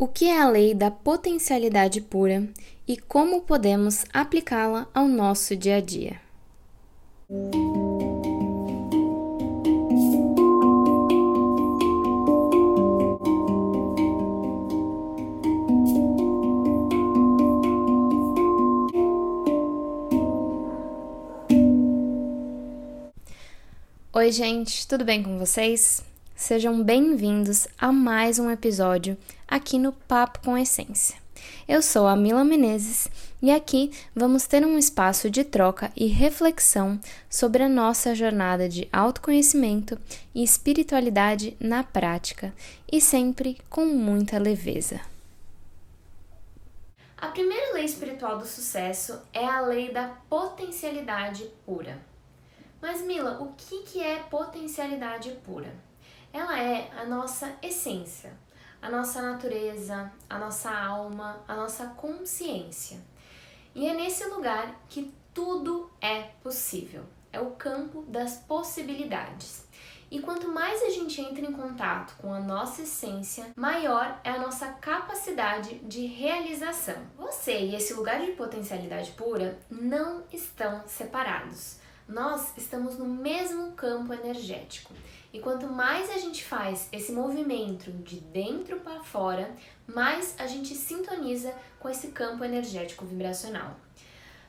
O que é a lei da potencialidade pura e como podemos aplicá-la ao nosso dia a dia? Oi, gente, tudo bem com vocês? Sejam bem-vindos a mais um episódio aqui no Papo com Essência. Eu sou a Mila Menezes e aqui vamos ter um espaço de troca e reflexão sobre a nossa jornada de autoconhecimento e espiritualidade na prática e sempre com muita leveza. A primeira lei espiritual do sucesso é a lei da potencialidade pura. Mas Mila, o que, é potencialidade pura? Ela é a nossa essência, a nossa natureza, a nossa alma, a nossa consciência. E é nesse lugar que tudo é possível. É o campo das possibilidades. E quanto mais a gente entra em contato com a nossa essência, maior é a nossa capacidade de realização. Você e esse lugar de potencialidade pura não estão separados nós estamos no mesmo campo energético. E quanto mais a gente faz esse movimento de dentro para fora, mais a gente sintoniza com esse campo energético vibracional.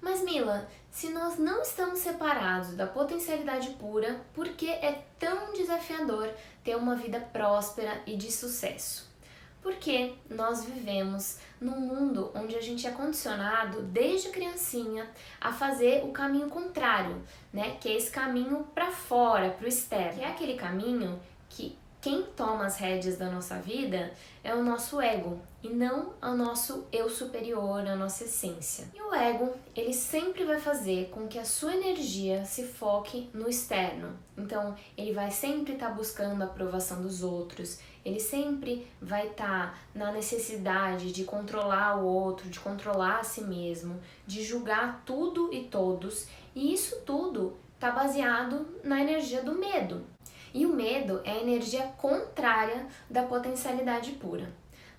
Mas Mila, se nós não estamos separados da potencialidade pura, por que é tão desafiador ter uma vida próspera e de sucesso? Porque nós vivemos num mundo onde a gente é condicionado desde criancinha a fazer o caminho contrário, né? Que é esse caminho para fora, para o externo. Que é aquele caminho que quem toma as rédeas da nossa vida é o nosso ego e não o nosso eu superior, a nossa essência. E o ego, ele sempre vai fazer com que a sua energia se foque no externo. Então, ele vai sempre estar tá buscando a aprovação dos outros, ele sempre vai estar tá na necessidade de controlar o outro, de controlar a si mesmo, de julgar tudo e todos, e isso tudo está baseado na energia do medo. Medo é a energia contrária da potencialidade pura.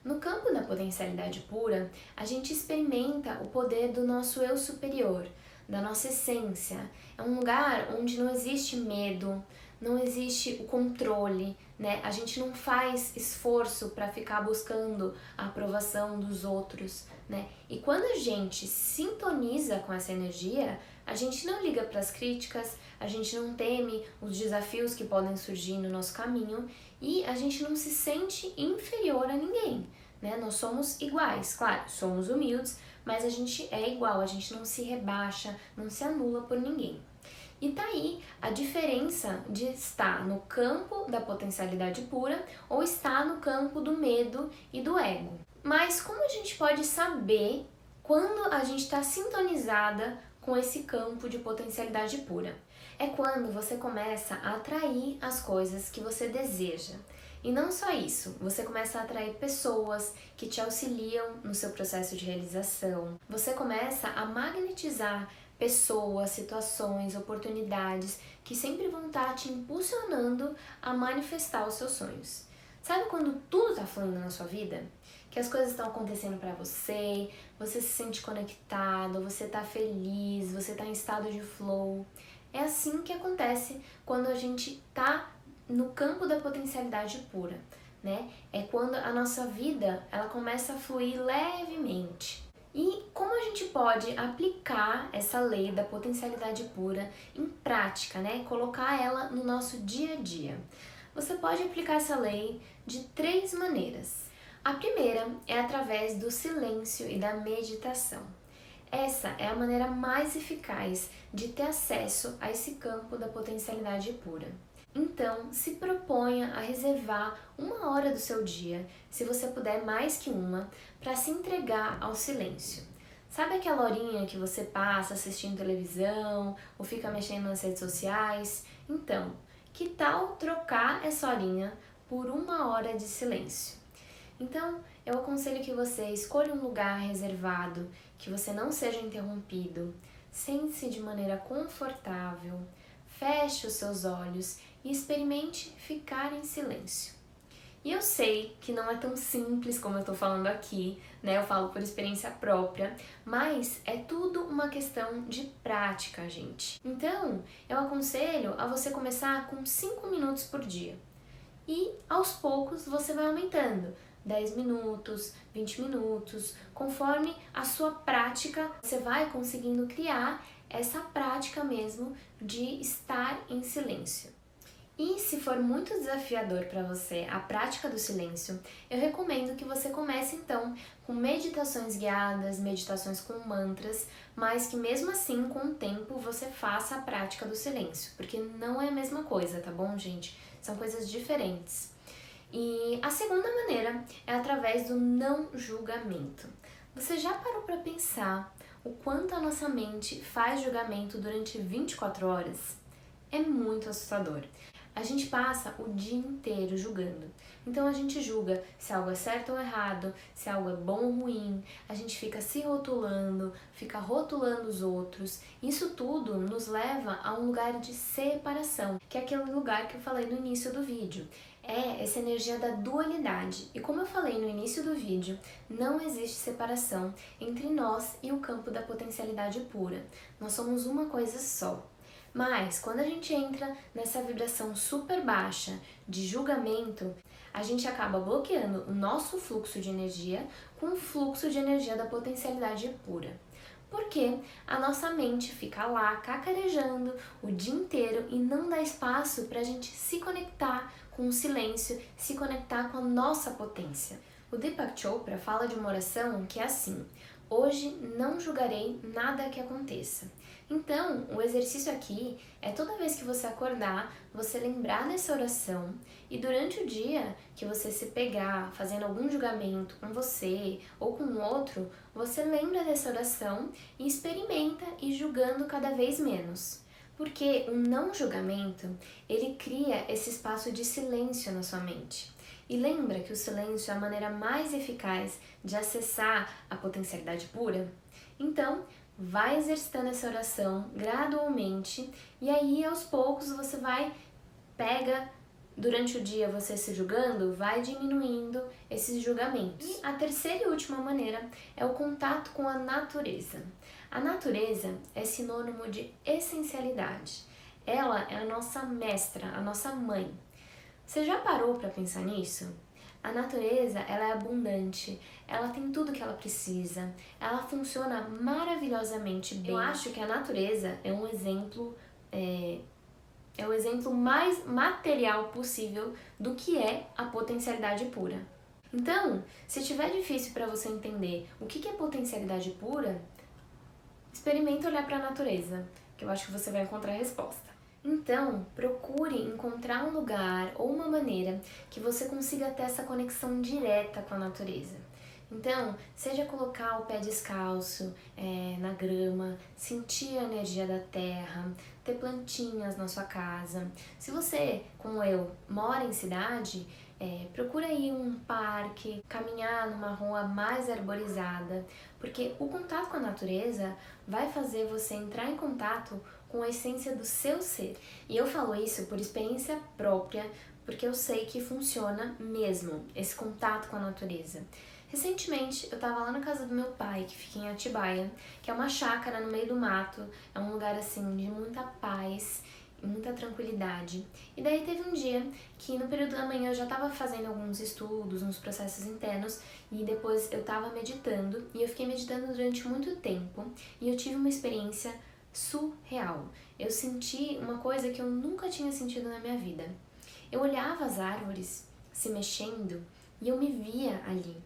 No campo da potencialidade pura, a gente experimenta o poder do nosso eu superior, da nossa essência. É um lugar onde não existe medo, não existe o controle, né? A gente não faz esforço para ficar buscando a aprovação dos outros, né? E quando a gente sintoniza com essa energia, a gente não liga para as críticas, a gente não teme os desafios que podem surgir no nosso caminho e a gente não se sente inferior a ninguém, né? Nós somos iguais, claro, somos humildes, mas a gente é igual, a gente não se rebaixa, não se anula por ninguém. E tá aí a diferença de estar no campo da potencialidade pura ou estar no campo do medo e do ego. Mas como a gente pode saber quando a gente está sintonizada com esse campo de potencialidade pura? É quando você começa a atrair as coisas que você deseja. E não só isso, você começa a atrair pessoas que te auxiliam no seu processo de realização. Você começa a magnetizar pessoas, situações, oportunidades que sempre vão estar te impulsionando a manifestar os seus sonhos. Sabe quando tudo está fluindo na sua vida? Que as coisas estão acontecendo para você, você se sente conectado, você está feliz, você está em estado de flow. É assim que acontece quando a gente está no campo da potencialidade pura, né? É quando a nossa vida ela começa a fluir levemente. E como a gente pode aplicar essa lei da potencialidade pura em prática, né? Colocar ela no nosso dia a dia. Você pode aplicar essa lei de três maneiras. A primeira é através do silêncio e da meditação. Essa é a maneira mais eficaz de ter acesso a esse campo da potencialidade pura. Então, se proponha a reservar uma hora do seu dia, se você puder mais que uma, para se entregar ao silêncio. Sabe aquela horinha que você passa assistindo televisão ou fica mexendo nas redes sociais? Então, que tal trocar essa horinha por uma hora de silêncio? Então, eu aconselho que você escolha um lugar reservado, que você não seja interrompido, sente-se de maneira confortável, feche os seus olhos e experimente ficar em silêncio. E eu sei que não é tão simples como eu tô falando aqui, né? Eu falo por experiência própria, mas é tudo uma questão de prática, gente. Então, eu aconselho a você começar com 5 minutos por dia. E aos poucos você vai aumentando. 10 minutos, 20 minutos, conforme a sua prática, você vai conseguindo criar essa prática mesmo de estar em silêncio. E se for muito desafiador para você a prática do silêncio, eu recomendo que você comece então com meditações guiadas, meditações com mantras, mas que mesmo assim, com o tempo, você faça a prática do silêncio, porque não é a mesma coisa, tá bom, gente? São coisas diferentes. E a segunda maneira é através do não julgamento. Você já parou para pensar o quanto a nossa mente faz julgamento durante 24 horas? É muito assustador. A gente passa o dia inteiro julgando. Então a gente julga se algo é certo ou errado, se algo é bom ou ruim, a gente fica se rotulando, fica rotulando os outros. Isso tudo nos leva a um lugar de separação, que é aquele lugar que eu falei no início do vídeo. É essa energia da dualidade. E como eu falei no início do vídeo, não existe separação entre nós e o campo da potencialidade pura. Nós somos uma coisa só. Mas quando a gente entra nessa vibração super baixa de julgamento, a gente acaba bloqueando o nosso fluxo de energia com o fluxo de energia da potencialidade pura. Porque a nossa mente fica lá cacarejando o dia inteiro e não dá espaço para a gente se conectar com o silêncio, se conectar com a nossa potência. O Deepak Chopra fala de uma oração que é assim: Hoje não julgarei nada que aconteça. Então, o exercício aqui é toda vez que você acordar, você lembrar dessa oração e durante o dia que você se pegar fazendo algum julgamento com você ou com outro, você lembra dessa oração e experimenta e julgando cada vez menos. Porque o não julgamento, ele cria esse espaço de silêncio na sua mente. E lembra que o silêncio é a maneira mais eficaz de acessar a potencialidade pura? Então, vai exercitando essa oração gradualmente e aí aos poucos você vai pega durante o dia você se julgando, vai diminuindo esses julgamentos. E a terceira e última maneira é o contato com a natureza. A natureza é sinônimo de essencialidade. Ela é a nossa mestra, a nossa mãe. Você já parou para pensar nisso? A natureza, ela é abundante, ela tem tudo que ela precisa, ela funciona maravilhosamente bem. Eu acho que a natureza é um exemplo, é, é o exemplo mais material possível do que é a potencialidade pura. Então, se estiver difícil para você entender o que é potencialidade pura, experimente olhar para a natureza, que eu acho que você vai encontrar a resposta. Então, procure encontrar um lugar ou uma maneira que você consiga ter essa conexão direta com a natureza. Então, seja colocar o pé descalço é, na grama, sentir a energia da terra, ter plantinhas na sua casa. Se você, como eu, mora em cidade, é, procura ir um parque, caminhar numa rua mais arborizada, porque o contato com a natureza vai fazer você entrar em contato com a essência do seu ser. E eu falo isso por experiência própria, porque eu sei que funciona mesmo esse contato com a natureza. Recentemente eu tava lá na casa do meu pai, que fica em Atibaia, que é uma chácara no meio do mato, é um lugar assim de muita paz muita tranquilidade. E daí teve um dia que no período da manhã eu já tava fazendo alguns estudos, uns processos internos, e depois eu tava meditando, e eu fiquei meditando durante muito tempo, e eu tive uma experiência surreal. Eu senti uma coisa que eu nunca tinha sentido na minha vida. Eu olhava as árvores se mexendo e eu me via ali.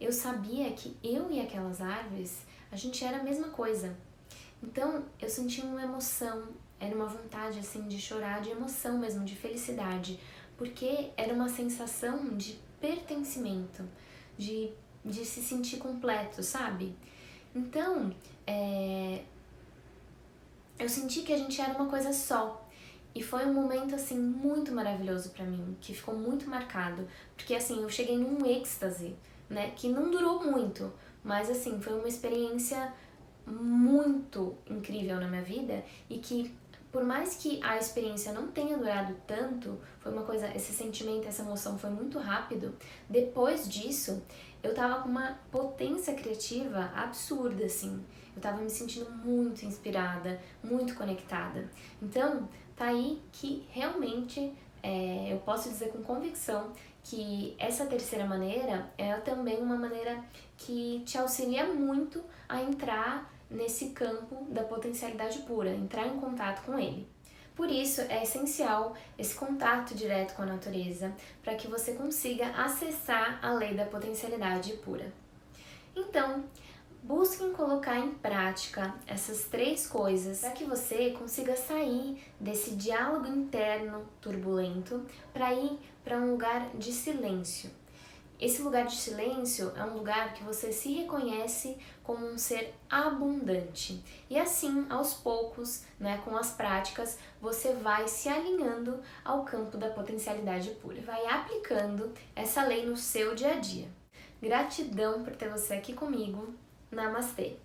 Eu sabia que eu e aquelas árvores, a gente era a mesma coisa. Então, eu sentia uma emoção, era uma vontade assim de chorar, de emoção mesmo, de felicidade, porque era uma sensação de pertencimento, de, de se sentir completo, sabe? Então, é, eu senti que a gente era uma coisa só. E foi um momento assim muito maravilhoso para mim, que ficou muito marcado, porque assim, eu cheguei num êxtase, né, que não durou muito, mas assim, foi uma experiência muito incrível na minha vida e que por mais que a experiência não tenha durado tanto, foi uma coisa, esse sentimento, essa emoção foi muito rápido. Depois disso, eu tava com uma potência criativa absurda, assim. Eu tava me sentindo muito inspirada, muito conectada. Então, tá aí que realmente é, eu posso dizer com convicção que essa terceira maneira é também uma maneira que te auxilia muito a entrar nesse campo da potencialidade pura, entrar em contato com ele. Por isso, é essencial esse contato direto com a natureza para que você consiga acessar a lei da potencialidade pura. Então, busquem colocar em prática essas três coisas para que você consiga sair desse diálogo interno turbulento para ir para um lugar de silêncio esse lugar de silêncio é um lugar que você se reconhece como um ser abundante. E assim, aos poucos, né, com as práticas, você vai se alinhando ao campo da potencialidade pura. Vai aplicando essa lei no seu dia a dia. Gratidão por ter você aqui comigo. Namastê!